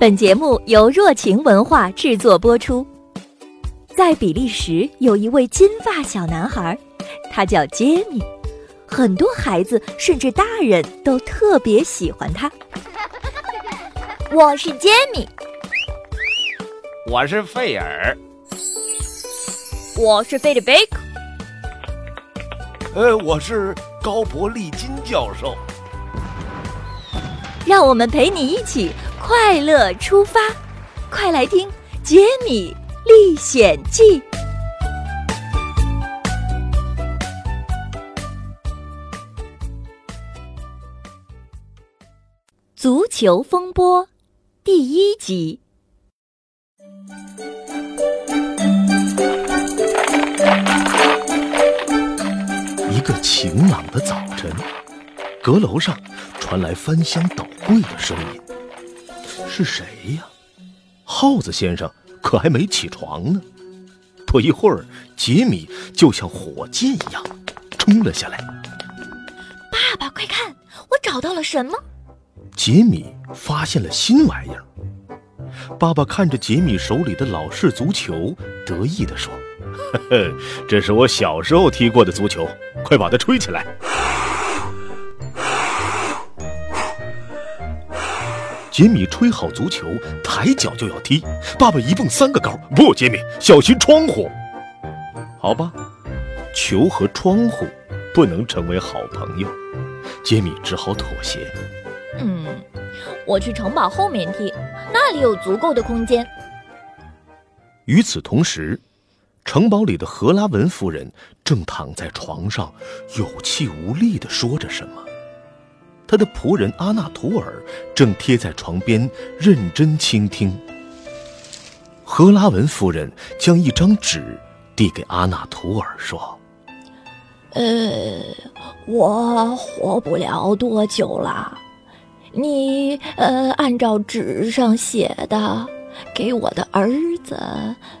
本节目由若晴文化制作播出。在比利时有一位金发小男孩，他叫杰米，很多孩子甚至大人都特别喜欢他。我是杰米，我是费尔，我是菲利贝克，呃，我是高伯利金教授。让我们陪你一起快乐出发，快来听《杰米历险记》。足球风波第一集。一个晴朗的早晨，阁楼上传来翻箱倒柜的声音。是谁呀？耗子先生可还没起床呢。不一会儿，杰米就像火箭一样冲了下来。爸爸，快看，我找到了什么？杰米发现了新玩意儿。爸爸看着杰米手里的老式足球，得意地说：“呵呵，这是我小时候踢过的足球，快把它吹起来。”杰米吹好足球，抬脚就要踢。爸爸一蹦三个高，不，杰米，小心窗户。好吧，球和窗户不能成为好朋友，杰米只好妥协。嗯，我去城堡后面踢，那里有足够的空间。与此同时，城堡里的荷拉文夫人正躺在床上，有气无力地说着什么。他的仆人阿纳图尔正贴在床边，认真倾听。赫拉文夫人将一张纸递给阿纳图尔，说：“呃，我活不了多久了。”你呃，按照纸上写的，给我的儿子，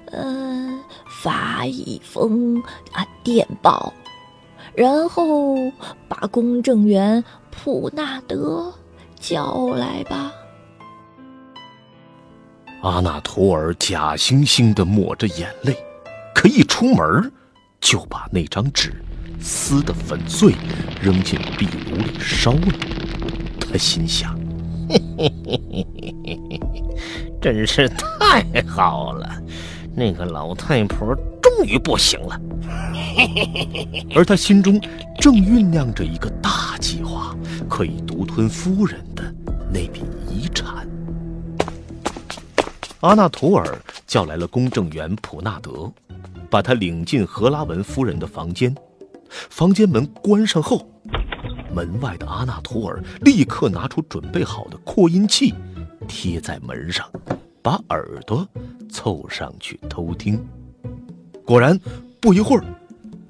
嗯，发一封啊电报，然后把公证员普纳德叫来吧。阿纳图尔假惺惺的抹着眼泪，可一出门，就把那张纸撕得粉碎，扔进壁炉里烧了。他心想：“嘿嘿嘿嘿嘿，真是太好了，那个老太婆于不行了。”而他心中正酝酿着一个大计划，可以独吞夫人的那笔遗产。阿纳图尔叫来了公证员普纳德，把他领进荷拉文夫人的房间。房间门关上后。门外的阿纳图尔立刻拿出准备好的扩音器，贴在门上，把耳朵凑上去偷听。果然，不一会儿，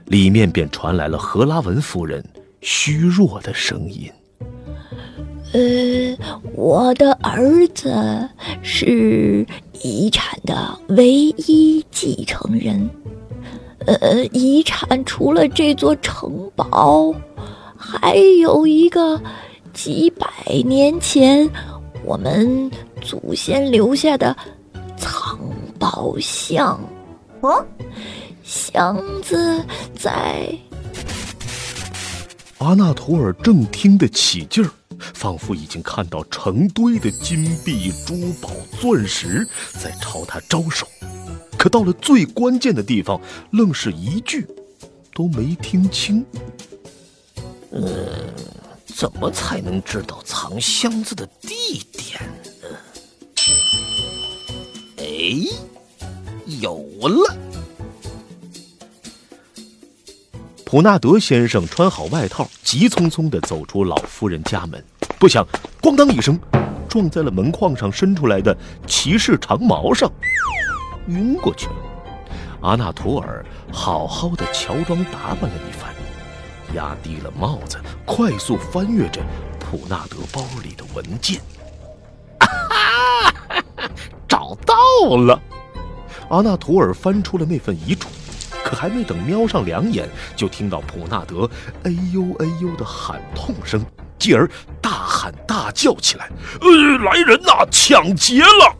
里面便传来了荷拉文夫人虚弱的声音：“呃，我的儿子是遗产的唯一继承人。呃，遗产除了这座城堡。”还有一个几百年前我们祖先留下的藏宝箱，哦，箱子在。阿纳图尔正听得起劲儿，仿佛已经看到成堆的金币、珠宝、钻石在朝他招手，可到了最关键的地方，愣是一句都没听清。嗯，怎么才能知道藏箱子的地点呢？哎，有了！普纳德先生穿好外套，急匆匆的走出老夫人家门，不想“咣当”一声，撞在了门框上伸出来的骑士长矛上，晕过去了。阿纳图尔好好的乔装打扮了一番。压低了帽子，快速翻阅着普纳德包里的文件。啊，找到了！阿纳图尔翻出了那份遗嘱，可还没等瞄上两眼，就听到普纳德“哎呦哎呦”的喊痛声，继而大喊喊大叫起来：“呃，来人呐，抢劫了！”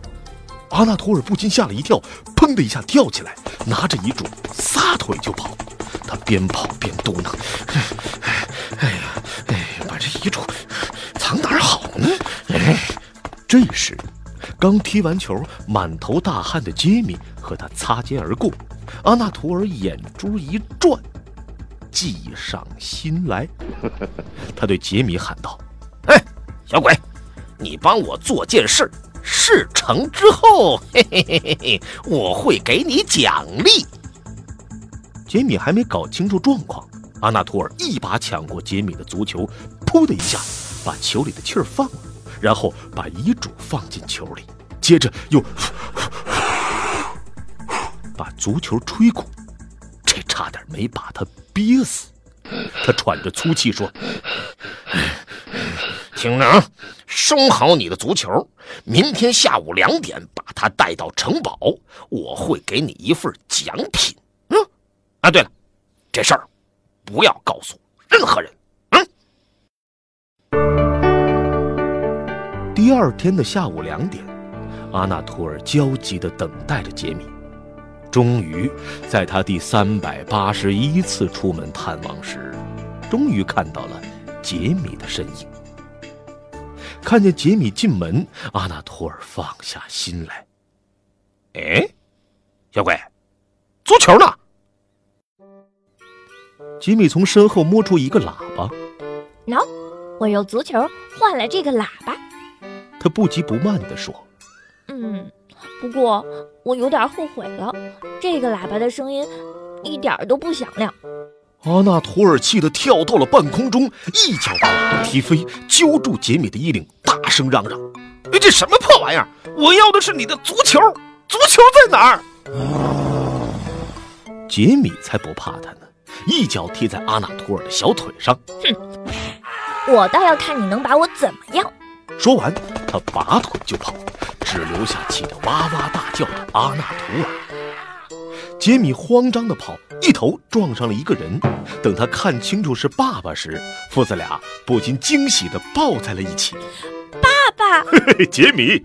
阿纳图尔不禁吓了一跳，砰的一下跳起来，拿着遗嘱撒腿就跑。他边跑边嘟囔：“哎呀，哎，把这遗嘱藏哪儿好呢？”这时，刚踢完球、满头大汗的杰米和他擦肩而过。阿纳图尔眼珠一转，计上心来。他对杰米喊道：“哎，小鬼，你帮我做件事，事成之后，嘿嘿嘿嘿嘿，我会给你奖励。”杰米还没搞清楚状况，阿纳图尔一把抢过杰米的足球，噗的一下把球里的气儿放了，然后把遗嘱放进球里，接着又。把足球吹鼓，这差点没把他憋死。他喘着粗气说：“听着啊，收好你的足球，明天下午两点把它带到城堡，我会给你一份奖品。嗯，啊，对了，这事儿不要告诉任何人。嗯。”第二天的下午两点，阿纳托尔焦急地等待着杰米。终于，在他第三百八十一次出门探望时，终于看到了杰米的身影。看见杰米进门，阿纳托尔放下心来。哎，小鬼，足球呢？杰米从身后摸出一个喇叭。喏，我用足球换了这个喇叭。他不急不慢地说：“嗯。”不过我有点后悔了，这个喇叭的声音一点都不响亮。阿纳图尔气得跳到了半空中，一脚把喇叭踢飞，揪住杰米的衣领，大声嚷嚷：“哎，这什么破玩意儿！我要的是你的足球，足球在哪儿？”杰米才不怕他呢，一脚踢在阿纳图尔的小腿上。哼，我倒要看你能把我怎么样！说完，他拔腿就跑。只留下气得哇哇大叫的阿纳图尔。杰米慌张地跑，一头撞上了一个人。等他看清楚是爸爸时，父子俩不禁惊喜地抱在了一起。爸爸，嘿嘿，杰米，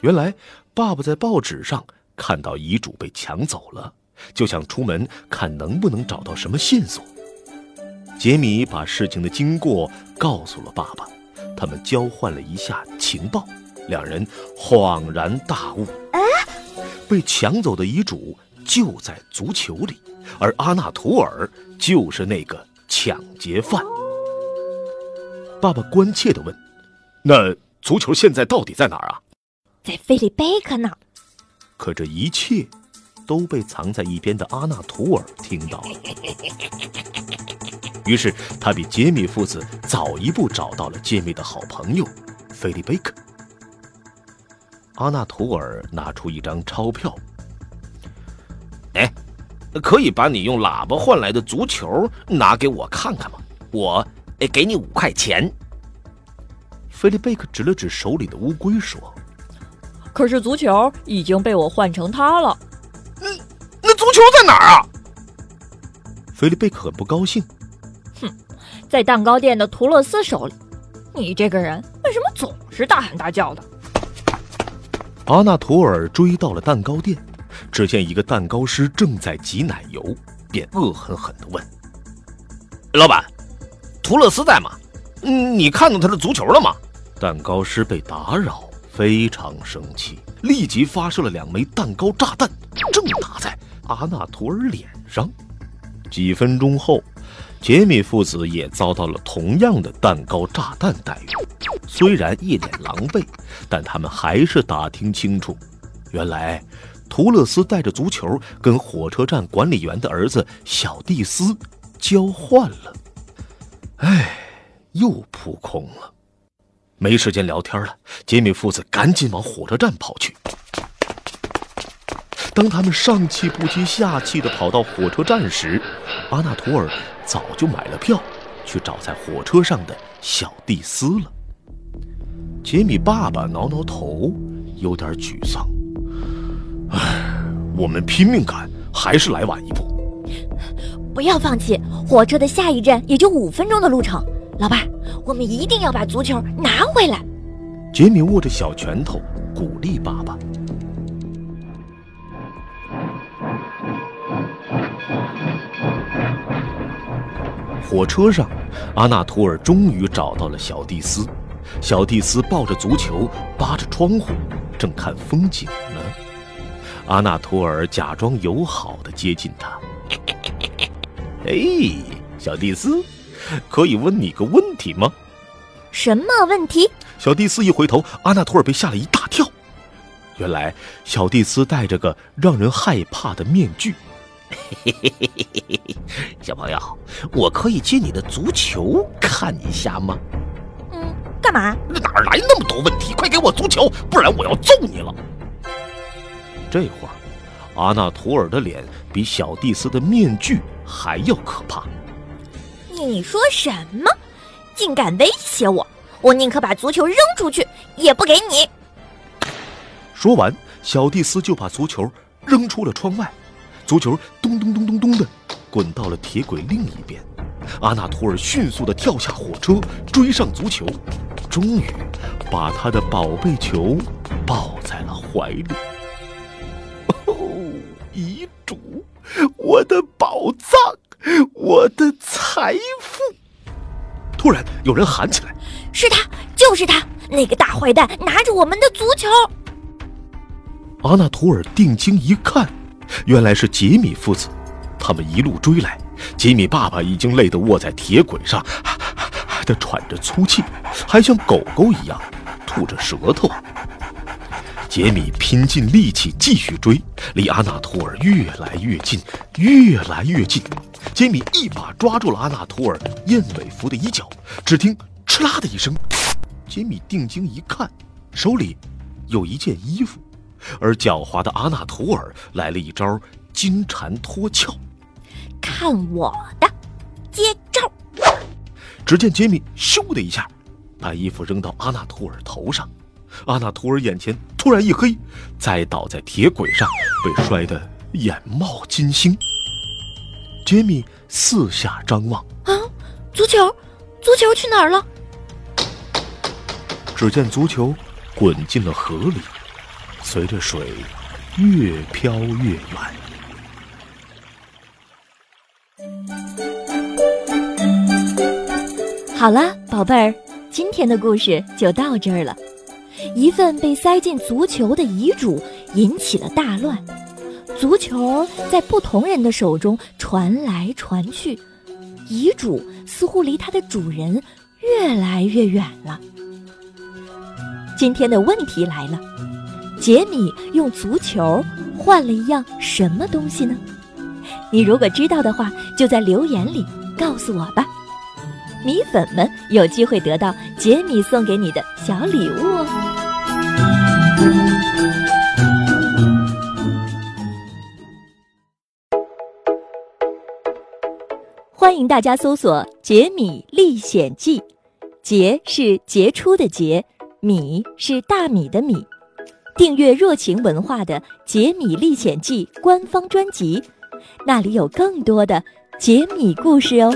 原来爸爸在报纸上看到遗嘱被抢走了，就想出门看能不能找到什么线索。杰米把事情的经过告诉了爸爸，他们交换了一下情报。两人恍然大悟，被抢走的遗嘱就在足球里，而阿纳图尔就是那个抢劫犯。爸爸关切地问：“那足球现在到底在哪儿啊？”“在菲利贝克呢。”可这一切都被藏在一边的阿纳图尔听到了，于是他比杰米父子早一步找到了杰米的好朋友菲利贝克。阿纳图尔拿出一张钞票，哎，可以把你用喇叭换来的足球拿给我看看吗？我给你五块钱。菲利贝克指了指手里的乌龟说：“可是足球已经被我换成它了。”“那，那足球在哪儿啊？”菲利贝克很不高兴。“哼，在蛋糕店的图勒斯手里。你这个人为什么总是大喊大叫的？”阿纳图尔追到了蛋糕店，只见一个蛋糕师正在挤奶油，便恶狠狠地问：“老板，图勒斯在吗？嗯，你看到他的足球了吗？”蛋糕师被打扰，非常生气，立即发射了两枚蛋糕炸弹，正打在阿纳图尔脸上。几分钟后。杰米父子也遭到了同样的蛋糕炸弹待遇，虽然一脸狼狈，但他们还是打听清楚，原来图勒斯带着足球跟火车站管理员的儿子小蒂斯交换了。哎，又扑空了，没时间聊天了。杰米父子赶紧往火车站跑去。当他们上气不接下气地跑到火车站时，阿纳图尔。早就买了票，去找在火车上的小蒂斯了。杰米爸爸挠挠头，有点沮丧。唉，我们拼命赶，还是来晚一步。不要放弃，火车的下一站也就五分钟的路程。老爸，我们一定要把足球拿回来。杰米握着小拳头，鼓励爸爸。火车上，阿纳图尔终于找到了小蒂斯。小蒂斯抱着足球，扒着窗户，正看风景呢。阿纳图尔假装友好的接近他。哎，小蒂斯，可以问你个问题吗？什么问题？小蒂斯一回头，阿纳图尔被吓了一大跳。原来小蒂斯戴着个让人害怕的面具。小朋友，我可以借你的足球看一下吗？嗯，干嘛？哪儿来那么多问题？快给我足球，不然我要揍你了！这会儿，阿纳图尔的脸比小蒂斯的面具还要可怕。你说什么？竟敢威胁我！我宁可把足球扔出去，也不给你。说完，小蒂斯就把足球扔出了窗外。足球咚咚咚咚咚的滚到了铁轨另一边，阿纳图尔迅速的跳下火车，追上足球，终于把他的宝贝球抱在了怀里。哦，遗嘱，我的宝藏，我的财富！突然有人喊起来：“是他，就是他，那个大坏蛋拿着我们的足球！”阿纳图尔定睛一看。原来是杰米父子，他们一路追来。杰米爸爸已经累得卧在铁轨上，的喘着粗气，还像狗狗一样吐着舌头。杰米拼尽力气继续追，离阿纳图尔越来越近，越来越近。杰米一把抓住了阿纳图尔燕尾服的衣角，只听“哧啦”的一声，杰米定睛一看，手里有一件衣服。而狡猾的阿纳图尔来了一招金蝉脱壳，看我的，接招！只见杰米咻的一下，把衣服扔到阿纳图尔头上，阿纳图尔眼前突然一黑，栽倒在铁轨上，被摔得眼冒金星。杰米四下张望，啊，足球，足球去哪儿了？只见足球滚进了河里。随着水越飘越远。好了，宝贝儿，今天的故事就到这儿了。一份被塞进足球的遗嘱引起了大乱，足球在不同人的手中传来传去，遗嘱似乎离它的主人越来越远了。今天的问题来了。杰米用足球换了一样什么东西呢？你如果知道的话，就在留言里告诉我吧。米粉们有机会得到杰米送给你的小礼物哦。欢迎大家搜索《杰米历险记》，杰是杰出的杰，米是大米的米。订阅热情文化的《杰米历险记》官方专辑，那里有更多的杰米故事哦。